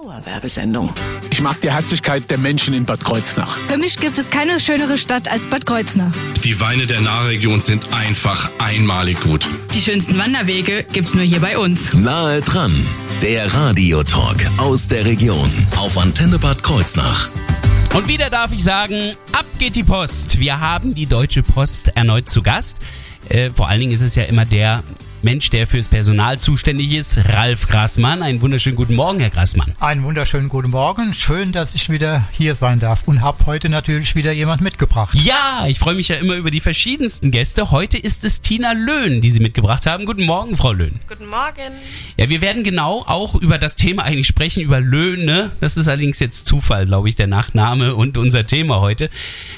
Dauerwerbesendung. Ich mag die Herzlichkeit der Menschen in Bad Kreuznach. Für mich gibt es keine schönere Stadt als Bad Kreuznach. Die Weine der Nahregion sind einfach einmalig gut. Die schönsten Wanderwege gibt's nur hier bei uns. Nahe dran, der Radiotalk aus der Region auf Antenne Bad Kreuznach. Und wieder darf ich sagen, ab geht die Post. Wir haben die Deutsche Post erneut zu Gast. Äh, vor allen Dingen ist es ja immer der Mensch, der fürs Personal zuständig ist, Ralf Grassmann. Einen wunderschönen guten Morgen, Herr Grassmann. Einen wunderschönen guten Morgen. Schön, dass ich wieder hier sein darf und habe heute natürlich wieder jemand mitgebracht. Ja, ich freue mich ja immer über die verschiedensten Gäste. Heute ist es Tina Löhn, die Sie mitgebracht haben. Guten Morgen, Frau Löhn. Guten Morgen. Ja, wir werden genau auch über das Thema eigentlich sprechen, über Löhne. Das ist allerdings jetzt Zufall, glaube ich, der Nachname und unser Thema heute.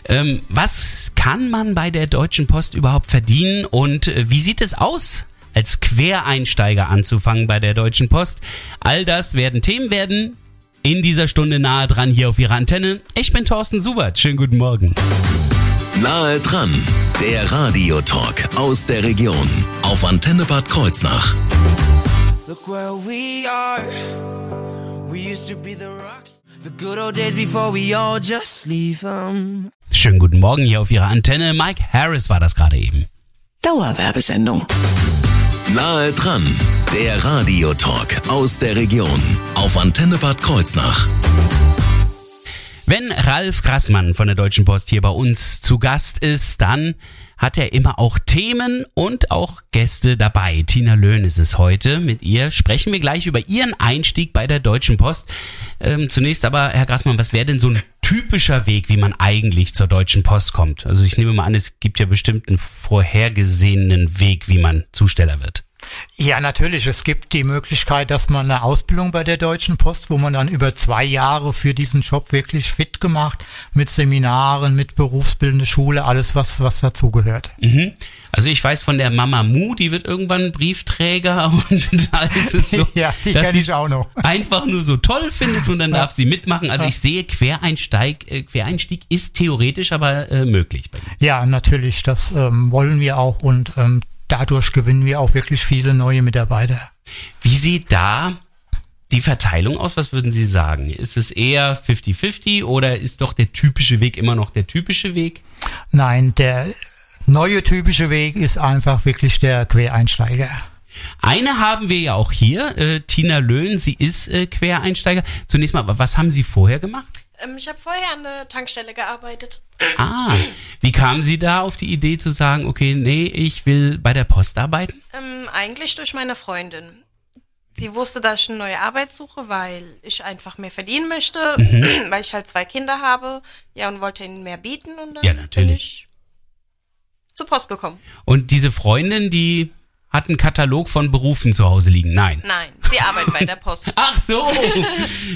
Ähm, was kann man bei der Deutschen Post überhaupt verdienen und äh, wie sieht es aus als Quereinsteiger anzufangen bei der Deutschen Post. All das werden Themen werden in dieser Stunde nahe dran hier auf Ihrer Antenne. Ich bin Thorsten Subert. Schönen guten Morgen. Nahe dran, der Radiotalk aus der Region auf Antenne Bad Kreuznach. Look where we are. We used to be the rocks. The good old days before we all just leave them. Schönen guten Morgen hier auf Ihrer Antenne. Mike Harris war das gerade eben. Dauerwerbesendung. Nahe dran, der Radiotalk aus der Region auf Antenne Bad Kreuznach. Wenn Ralf Grassmann von der Deutschen Post hier bei uns zu Gast ist, dann hat er immer auch Themen und auch Gäste dabei. Tina Löhn ist es heute. Mit ihr sprechen wir gleich über ihren Einstieg bei der Deutschen Post. Ähm, zunächst aber, Herr Grassmann, was wäre denn so ein typischer Weg, wie man eigentlich zur Deutschen Post kommt? Also ich nehme mal an, es gibt ja bestimmt einen vorhergesehenen Weg, wie man Zusteller wird. Ja, natürlich. Es gibt die Möglichkeit, dass man eine Ausbildung bei der Deutschen Post, wo man dann über zwei Jahre für diesen Job wirklich fit gemacht, mit Seminaren, mit berufsbildende Schule, alles was, was dazugehört. Mhm. Also ich weiß von der Mama Mu, die wird irgendwann Briefträger und da ist es so, ja, die dass ich auch noch. einfach nur so toll findet und dann darf sie mitmachen. Also ich sehe, Quereinsteig, äh, Quereinstieg ist theoretisch aber äh, möglich. Ja, natürlich. Das ähm, wollen wir auch und ähm, dadurch gewinnen wir auch wirklich viele neue Mitarbeiter. Wie sieht da die Verteilung aus? Was würden Sie sagen? Ist es eher 50-50 oder ist doch der typische Weg immer noch der typische Weg? Nein, der neue typische Weg ist einfach wirklich der Quereinsteiger. Eine haben wir ja auch hier, äh, Tina Löhn, sie ist äh, Quereinsteiger. Zunächst mal, was haben Sie vorher gemacht? Ähm, ich habe vorher an der Tankstelle gearbeitet. Ah, wie kamen Sie da auf die Idee zu sagen, okay, nee, ich will bei der Post arbeiten? Ähm, eigentlich durch meine Freundin. Sie wusste, dass ich eine neue Arbeit suche, weil ich einfach mehr verdienen möchte, Mhm. weil ich halt zwei Kinder habe. Ja, und wollte ihnen mehr bieten und dann Ja, bin natürlich. ich zur Post gekommen. Und diese Freundin, die hat einen Katalog von Berufen zu Hause liegen. Nein. Nein, sie arbeitet bei der Post. Ach so.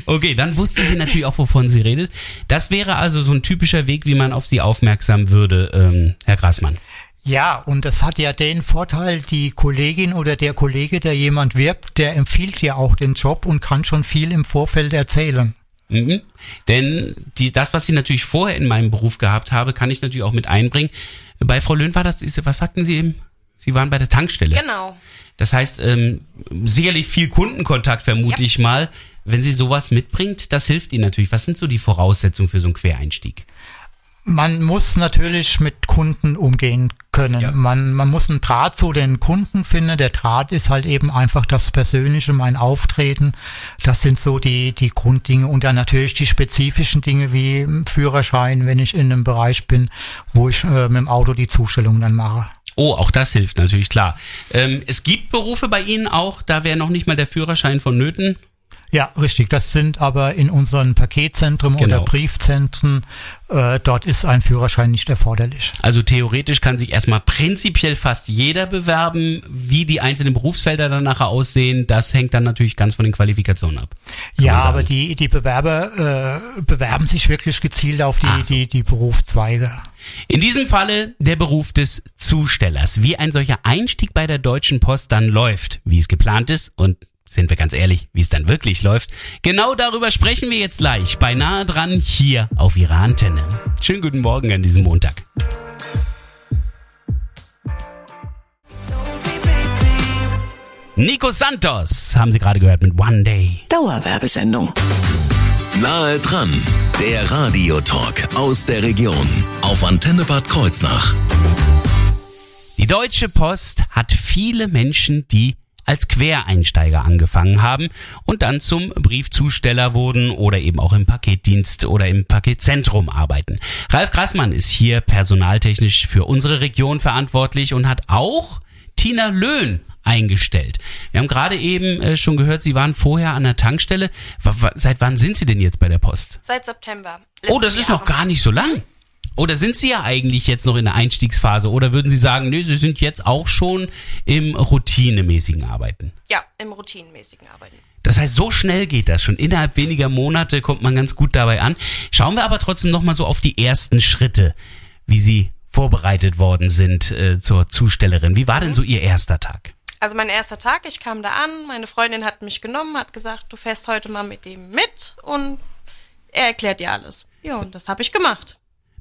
Okay, dann wusste sie natürlich auch, wovon sie redet. Das wäre also so ein typischer Weg, wie man auf sie aufmerksam würde, ähm, Herr Grassmann. Ja, und das hat ja den Vorteil, die Kollegin oder der Kollege, der jemand wirbt, der empfiehlt ja auch den Job und kann schon viel im Vorfeld erzählen. Mhm. Denn die, das, was ich natürlich vorher in meinem Beruf gehabt habe, kann ich natürlich auch mit einbringen. Bei Frau Löhn war das, ist- was sagten Sie eben? Sie waren bei der Tankstelle. Genau. Das heißt, ähm, sicherlich viel Kundenkontakt, vermute Ja. ich mal. Wenn sie sowas mitbringt, das hilft Ihnen natürlich. Was sind so die Voraussetzungen für so einen Quereinstieg? Man muss natürlich mit Kunden umgehen können. Ja. Man, man muss einen Draht zu den Kunden finden. Der Draht ist halt eben einfach das Persönliche, mein Auftreten. Das sind so die, die Grunddinge und dann natürlich die spezifischen Dinge wie Führerschein, wenn ich in einem Bereich bin, wo ich äh, mit dem Auto die Zustellung dann mache. Oh, auch das hilft natürlich, klar. Ähm, es gibt Berufe bei Ihnen auch, da wäre noch nicht mal der Führerschein vonnöten. Ja, richtig. Das sind aber in unseren Paketzentren Genau. oder Briefzentren, äh, dort ist ein Führerschein nicht erforderlich. Also theoretisch kann sich erstmal prinzipiell fast jeder bewerben. Wie die einzelnen Berufsfelder dann nachher aussehen, das hängt dann natürlich ganz von den Qualifikationen ab. Ja, aber die, die Bewerber äh, bewerben sich wirklich gezielt auf die, so. die, die Berufszweige. In diesem Falle der Beruf des Zustellers. Wie ein solcher Einstieg bei der Deutschen Post dann läuft, wie es geplant ist und sind wir ganz ehrlich, wie es dann wirklich läuft. Genau darüber sprechen wir jetzt gleich, beinahe dran, hier auf Ihrer Antenne. Schönen guten Morgen an diesem Montag. Nico Santos haben Sie gerade gehört mit One Day. Dauerwerbesendung. Nahe dran, der Radiotalk aus der Region auf Antenne Bad Kreuznach. Die Deutsche Post hat viele Menschen, die als Quereinsteiger angefangen haben und dann zum Briefzusteller wurden oder eben auch im Paketdienst oder im Paketzentrum arbeiten. Ralf Grassmann ist hier personaltechnisch für unsere Region verantwortlich und hat auch Tina Löhn eingestellt. Wir haben gerade eben äh, schon gehört, Sie waren vorher an der Tankstelle. Seit wann sind Sie denn jetzt bei der Post? Seit September. Oh, das ist noch gar nicht so lang. Oder sind Sie ja eigentlich jetzt noch in der Einstiegsphase? Oder würden Sie sagen, nee, Sie sind jetzt auch schon im routinemäßigen Arbeiten? Ja, im routinemäßigen Arbeiten. Das heißt, so schnell geht das schon. Innerhalb weniger Monate kommt man ganz gut dabei an. Schauen wir aber trotzdem nochmal so auf die ersten Schritte, wie Sie vorbereitet worden sind äh, zur Zustellerin. Wie war denn so Ihr erster Tag? Also mein erster Tag, ich kam da an, meine Freundin hat mich genommen, hat gesagt, du fährst heute mal mit dem mit und er erklärt dir alles. Ja, und das habe ich gemacht.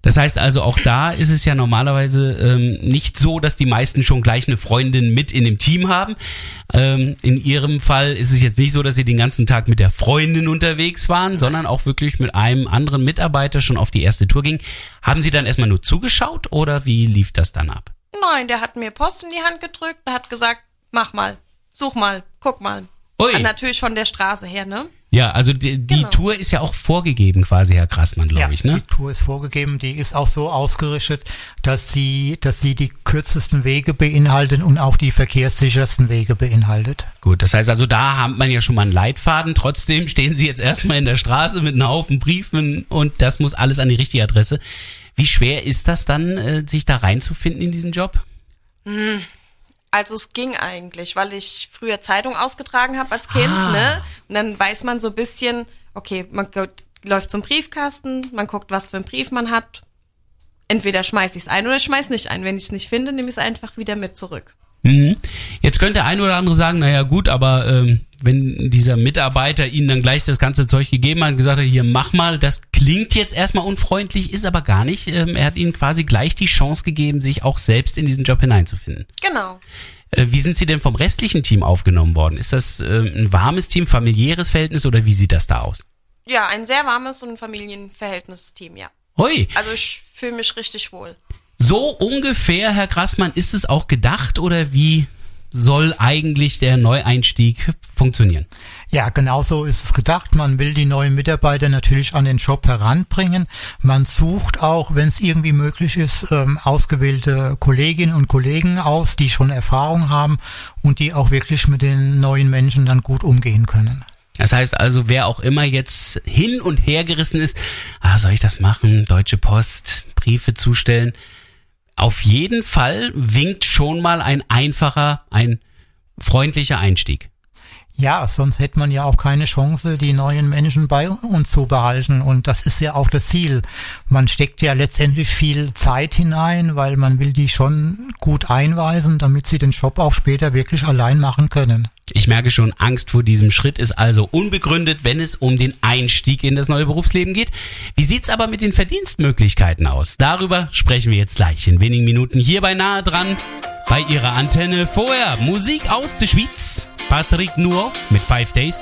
Das heißt also, auch da ist es ja normalerweise ähm, nicht so, dass die meisten schon gleich eine Freundin mit in dem Team haben. Ähm, in ihrem Fall ist es jetzt nicht so, dass sie den ganzen Tag mit der Freundin unterwegs waren, sondern auch wirklich mit einem anderen Mitarbeiter schon auf die erste Tour ging. Haben Sie dann erstmal nur zugeschaut oder wie lief das dann ab? Nein, der hat mir Post in die Hand gedrückt, der hat gesagt, mach mal, such mal, guck mal. Ui. Natürlich von der Straße her, ne? Ja, also die, die Genau. Tour ist ja auch vorgegeben quasi, Herr Krassmann, glaube ja, ich, ne? die Tour ist vorgegeben, die ist auch so ausgerichtet, dass sie, dass sie die kürzesten Wege beinhaltet und auch die verkehrssichersten Wege beinhaltet. Gut, das heißt also, da hat man ja schon mal einen Leitfaden. Trotzdem stehen Sie jetzt erstmal in der Straße mit einem Haufen Briefen und das muss alles an die richtige Adresse. Wie schwer ist das dann, äh, sich da reinzufinden in diesen Job? Also es ging eigentlich, weil ich früher Zeitung ausgetragen habe als Kind, ne? Und dann weiß man so ein bisschen, okay, man geht- läuft zum Briefkasten, man guckt, was für einen Brief man hat. Entweder schmeiß ich es ein oder schmeiß nicht ein. Wenn ich es nicht finde, nehme ich es einfach wieder mit zurück. Mhm. Jetzt könnte der ein oder andere sagen, naja gut, aber ähm, wenn dieser Mitarbeiter Ihnen dann gleich das ganze Zeug gegeben hat und gesagt hat, hier mach mal, das klingt jetzt erstmal unfreundlich, ist aber gar nicht. Ähm, er hat Ihnen quasi gleich die Chance gegeben, sich auch selbst in diesen Job hineinzufinden. Genau. Äh, wie sind Sie denn vom restlichen Team aufgenommen worden? Ist das äh, ein warmes Team, familiäres Verhältnis oder wie sieht das da aus? Ja, ein sehr warmes und Familienverhältnisteam, ja. Hui, Also ich fühle mich richtig wohl. so ungefähr, Herr Grassmann, ist es auch gedacht oder wie soll eigentlich der Neueinstieg funktionieren? Ja, genau so ist es gedacht. Man will die neuen Mitarbeiter natürlich an den Job heranbringen. Man sucht auch, wenn es irgendwie möglich ist, ähm, ausgewählte Kolleginnen und Kollegen aus, die schon Erfahrung haben und die auch wirklich mit den neuen Menschen dann gut umgehen können. Das heißt also, wer auch immer jetzt hin und her gerissen ist, ah, soll ich das machen? Deutsche Post, Briefe zustellen. Auf jeden Fall winkt schon mal ein einfacher, ein freundlicher Einstieg. Ja, sonst hätte man ja auch keine Chance, die neuen Menschen bei uns zu behalten. Und das ist ja auch das Ziel. Man steckt ja letztendlich viel Zeit hinein, weil man will die schon gut einweisen, damit sie den Job auch später wirklich allein machen können. Ich merke schon, Angst vor diesem Schritt ist also unbegründet, wenn es um den Einstieg in das neue Berufsleben geht. Wie sieht's aber mit den Verdienstmöglichkeiten aus? Darüber sprechen wir jetzt gleich in wenigen Minuten hier bei Nahe dran bei Ihrer Antenne. Vorher Musik aus der Schweiz. Patrick Nuo mit Five Days.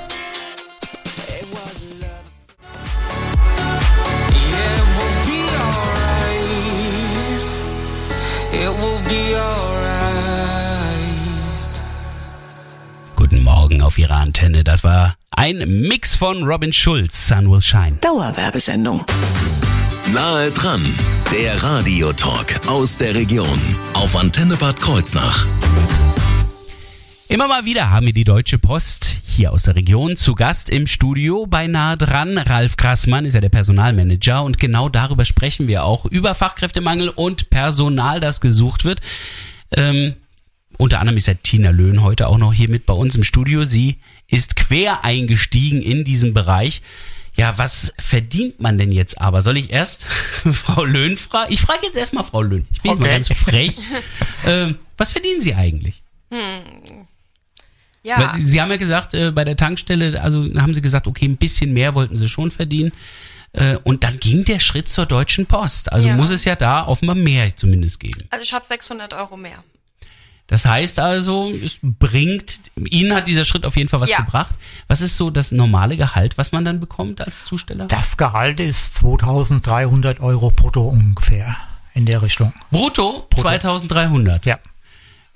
It will be alright. Guten Morgen auf Ihrer Antenne. Das war ein Mix von Robin Schulz, Sun Will Shine. Dauerwerbesendung. Nahe dran, der Radiotalk aus der Region auf Antenne Bad Kreuznach. Immer mal wieder haben wir die Deutsche Post hier aus der Region zu Gast im Studio bei Nahe dran. Ralf Grassmann ist ja der Personalmanager und genau darüber sprechen wir auch über Fachkräftemangel und Personal, das gesucht wird. Ähm, unter anderem ist ja Tina Löhn heute auch noch hier mit bei uns im Studio. Sie ist quer eingestiegen in diesen Bereich. Ja, was verdient man denn jetzt aber? Soll ich erst Frau Löhn fragen? Ich frage jetzt erstmal Frau Löhn. Ich bin jetzt mal Okay. ganz frech. ähm, was verdienen Sie eigentlich? Ja, Weil Sie, Sie haben ja gesagt, äh, bei der Tankstelle, also haben Sie gesagt, okay, ein bisschen mehr wollten Sie schon verdienen. Äh, und dann ging der Schritt zur Deutschen Post. Also Ja. muss es ja da offenbar mehr zumindest geben. also ich habe 600 Euro mehr. Das heißt also, es bringt, Ihnen hat dieser Schritt auf jeden Fall was Ja. gebracht. Was ist so das normale Gehalt, was man dann bekommt als Zusteller? Das Gehalt ist 2300 Euro brutto ungefähr in der Richtung. Brutto, Brutto. 2300. Ja.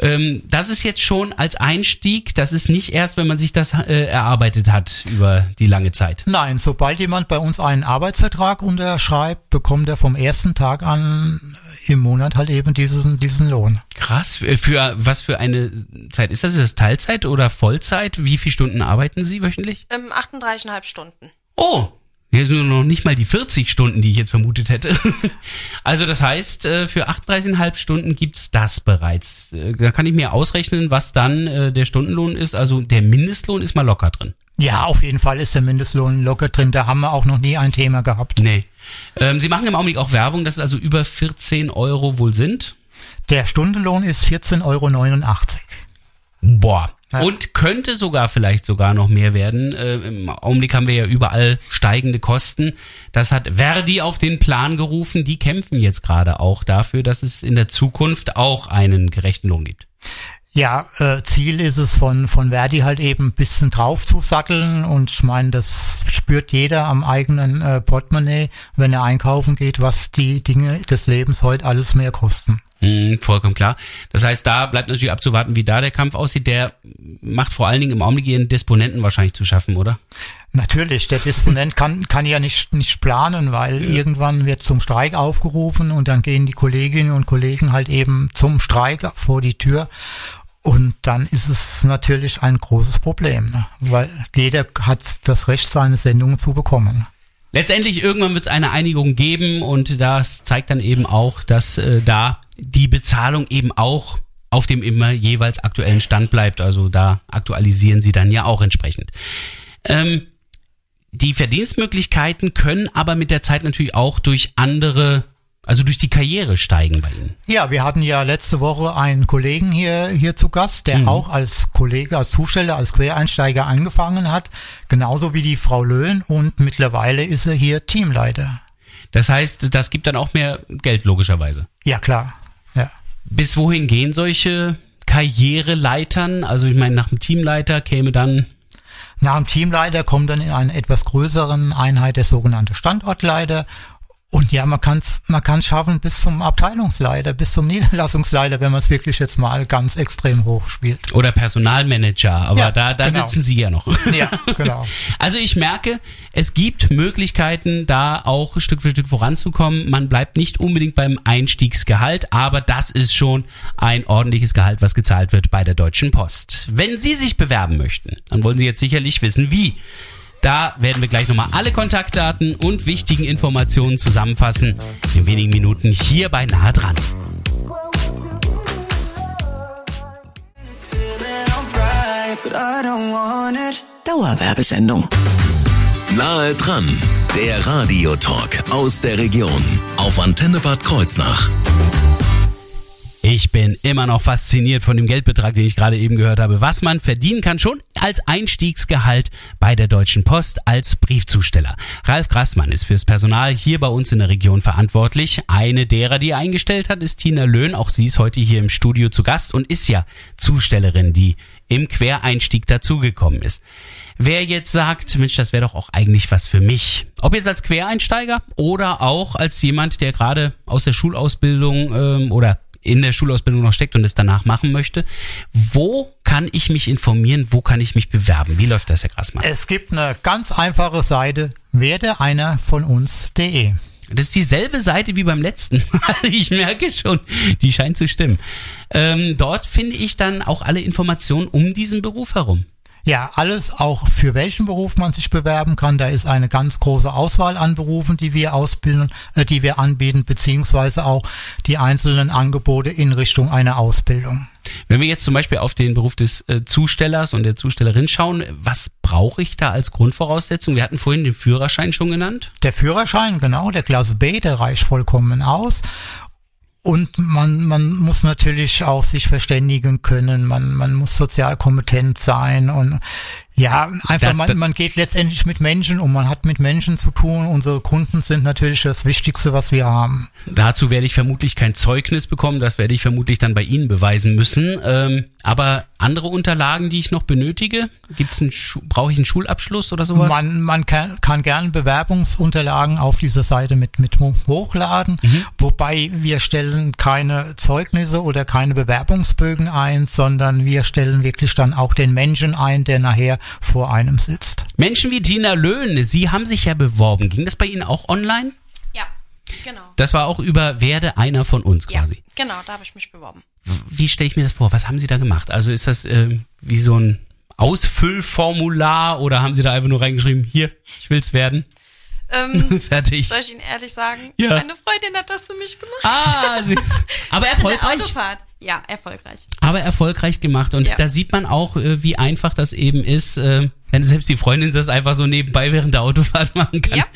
Ähm, das ist jetzt schon als Einstieg, das ist nicht erst, wenn man sich das äh, erarbeitet hat über die lange Zeit. Nein, sobald jemand bei uns einen Arbeitsvertrag unterschreibt, bekommt er vom ersten Tag an im Monat halt eben diesen, diesen Lohn. Krass, für, für was für eine Zeit ist das? Ist das Teilzeit oder Vollzeit? Wie viele Stunden arbeiten Sie wöchentlich? Ähm, 38,5 Stunden. Oh, jetzt nur noch nicht mal die 40 Stunden, die ich jetzt vermutet hätte. Also das heißt, äh, für 38,5 Stunden gibt's das bereits. Äh, Da kann ich mir ausrechnen, was dann äh, der Stundenlohn ist. Also der Mindestlohn ist mal locker drin. Ja, auf jeden Fall ist der Mindestlohn locker drin. Da haben wir auch noch nie ein Thema gehabt. Nee. Ähm, Sie machen im Augenblick auch Werbung, dass es also über 14 Euro wohl sind. Der Stundenlohn ist 14,89 Euro. Boah. Ja. Und könnte sogar vielleicht sogar noch mehr werden. Äh, Im Augenblick haben wir ja überall steigende Kosten. Das hat Verdi auf den Plan gerufen. Die kämpfen jetzt gerade auch dafür, dass es in der Zukunft auch einen gerechten Lohn gibt. Ja, äh, Ziel ist es von, von Verdi halt eben ein bisschen drauf zu satteln und ich meine, das spürt jeder am eigenen äh, Portemonnaie, wenn er einkaufen geht, was die Dinge des Lebens heute alles mehr kosten. Hm, vollkommen klar. Das heißt, da bleibt natürlich abzuwarten, wie da der Kampf aussieht. Der macht vor allen Dingen im Augenblick ihren Disponenten wahrscheinlich zu schaffen, oder? Natürlich, der Disponent kann, kann ja nicht, nicht planen, weil irgendwann wird zum Streik aufgerufen und dann gehen die Kolleginnen und Kollegen halt eben zum Streik vor die Tür. Und dann ist es natürlich ein großes Problem, ne? weil jeder hat das Recht, seine Sendungen zu bekommen. Letztendlich irgendwann wird es eine Einigung geben und das zeigt dann eben auch, dass äh, da die Bezahlung eben auch auf dem immer jeweils aktuellen Stand bleibt. Also da aktualisieren sie dann ja auch entsprechend. Ähm, die Verdienstmöglichkeiten können aber mit der Zeit natürlich auch durch andere, also durch die Karriere steigen bei Ihnen. Ja, wir hatten ja letzte Woche einen Kollegen hier, hier zu Gast, der auch als Kollege, als Zusteller, als Quereinsteiger angefangen hat, genauso wie die Frau Löhn und mittlerweile ist er hier Teamleiter. Das heißt, das gibt dann auch mehr Geld logischerweise. Ja, klar. Ja. Bis wohin gehen solche Karriereleitern? Also ich meine, nach dem Teamleiter käme dann Nach dem Teamleiter kommt dann in einer etwas größeren Einheit der sogenannte Standortleiter. Und ja, man kann es man kann's schaffen bis zum Abteilungsleiter, bis zum Niederlassungsleiter, wenn man es wirklich jetzt mal ganz extrem hoch spielt. oder Personalmanager, aber Ja, da, da genau. sitzen Sie ja noch. Ja, genau. Also ich merke, es gibt Möglichkeiten, da auch Stück für Stück voranzukommen. Man bleibt nicht unbedingt beim Einstiegsgehalt, aber das ist schon ein ordentliches Gehalt, was gezahlt wird bei der Deutschen Post. Wenn Sie sich bewerben möchten, dann wollen Sie jetzt sicherlich wissen, wie. Da werden wir gleich nochmal alle Kontaktdaten und wichtigen Informationen zusammenfassen. In wenigen Minuten hier bei Nahe dran. Dauerwerbesendung. Nahe dran, der Radiotalk aus der Region auf Antenne Bad Kreuznach. Ich bin immer noch fasziniert von dem Geldbetrag, den ich gerade eben gehört habe, was man verdienen kann, schon als Einstiegsgehalt bei der Deutschen Post als Briefzusteller. Ralf Grassmann ist fürs Personal hier bei uns in der Region verantwortlich. Eine derer, die eingestellt hat, ist Tina Löhn. Auch sie ist heute hier im Studio zu Gast und ist ja Zustellerin, die im Quereinstieg dazugekommen ist. Wer jetzt sagt, Mensch, das wäre doch auch eigentlich was für mich. Ob jetzt als Quereinsteiger oder auch als jemand, der gerade aus der Schulausbildung ähm, oder in der Schulausbildung noch steckt und es danach machen möchte. Wo kann ich mich informieren? Wo kann ich mich bewerben? Wie läuft das, Herr Grassmann? Es gibt eine ganz einfache Seite, werde einer von uns.de. Das ist dieselbe Seite wie beim letzten Mal. Ich merke schon, die scheint zu stimmen. Ähm, dort finde ich dann auch alle Informationen um diesen Beruf herum. Ja, alles auch für welchen Beruf man sich bewerben kann. Da ist eine ganz große Auswahl an Berufen, die wir ausbilden, äh, die wir anbieten, beziehungsweise auch die einzelnen Angebote in Richtung einer Ausbildung. Wenn wir jetzt zum Beispiel auf den Beruf des äh, Zustellers und der Zustellerin schauen, was brauche ich da als Grundvoraussetzung? Wir hatten vorhin den Führerschein schon genannt. Der Führerschein, genau, der Klasse B, der reicht vollkommen aus. Und man, man muss natürlich auch sich verständigen können, man, man muss sozial kompetent sein und Ja, einfach, Da- man, man geht letztendlich mit Menschen um, man hat mit Menschen zu tun. Unsere Kunden sind natürlich das Wichtigste, was wir haben. Dazu werde ich vermutlich kein Zeugnis bekommen, das werde ich vermutlich dann bei Ihnen beweisen müssen. Ähm, aber andere Unterlagen, die ich noch benötige, gibt's einen brauche ich einen Schulabschluss oder sowas? Man, man kann, kann gerne Bewerbungsunterlagen auf dieser Seite mit, mit hochladen, Mhm. wobei wir stellen keine Zeugnisse oder keine Bewerbungsbögen ein, sondern wir stellen wirklich dann auch den Menschen ein, der nachher vor einem sitzt. Menschen wie Tina Löhn, Sie haben sich ja beworben. Ging das bei Ihnen auch online? Ja, genau. Das war auch über Werde einer von uns Ja, quasi. genau, da habe ich mich beworben. Wie stelle ich mir das vor? Was haben Sie da gemacht? Also ist das ähm, wie so ein Ausfüllformular oder haben Sie da einfach nur reingeschrieben, hier, ich will's werden? Ähm, Fertig. soll ich Ihnen ehrlich sagen? Ja. Meine Freundin hat das für mich gemacht. Ah, Sie- aber erfolgreich. Autofahrt. Ja, erfolgreich. aber erfolgreich gemacht. Und Ja. da sieht man auch, äh, wie einfach das eben ist, äh, wenn selbst die Freundin das einfach so nebenbei während der Autofahrt machen kann, Ja.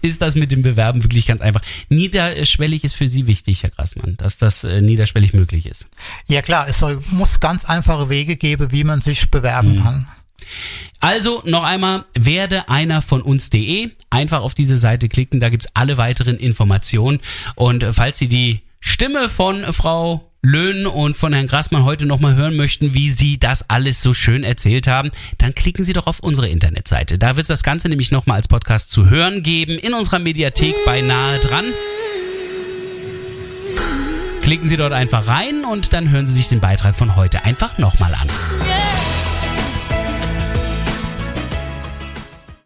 ist das mit dem Bewerben wirklich ganz einfach. Niederschwellig ist für Sie wichtig, Herr Grassmann, dass das äh, niederschwellig möglich ist. Ja klar, es soll, muss ganz einfache Wege geben, wie man sich bewerben Mhm. kann. Also noch einmal, werde einer von uns.de. Einfach auf diese Seite klicken, da gibt's alle weiteren Informationen. Und äh, falls Sie die Stimme von Frau Löhn und von Herrn Grassmann heute nochmal hören möchten, wie Sie das alles so schön erzählt haben, dann klicken Sie doch auf unsere Internetseite. Da wird das Ganze nämlich nochmal als Podcast zu hören geben, in unserer Mediathek bei Nahe dran. Klicken Sie dort einfach rein und dann hören Sie sich den Beitrag von heute einfach nochmal an. Yeah.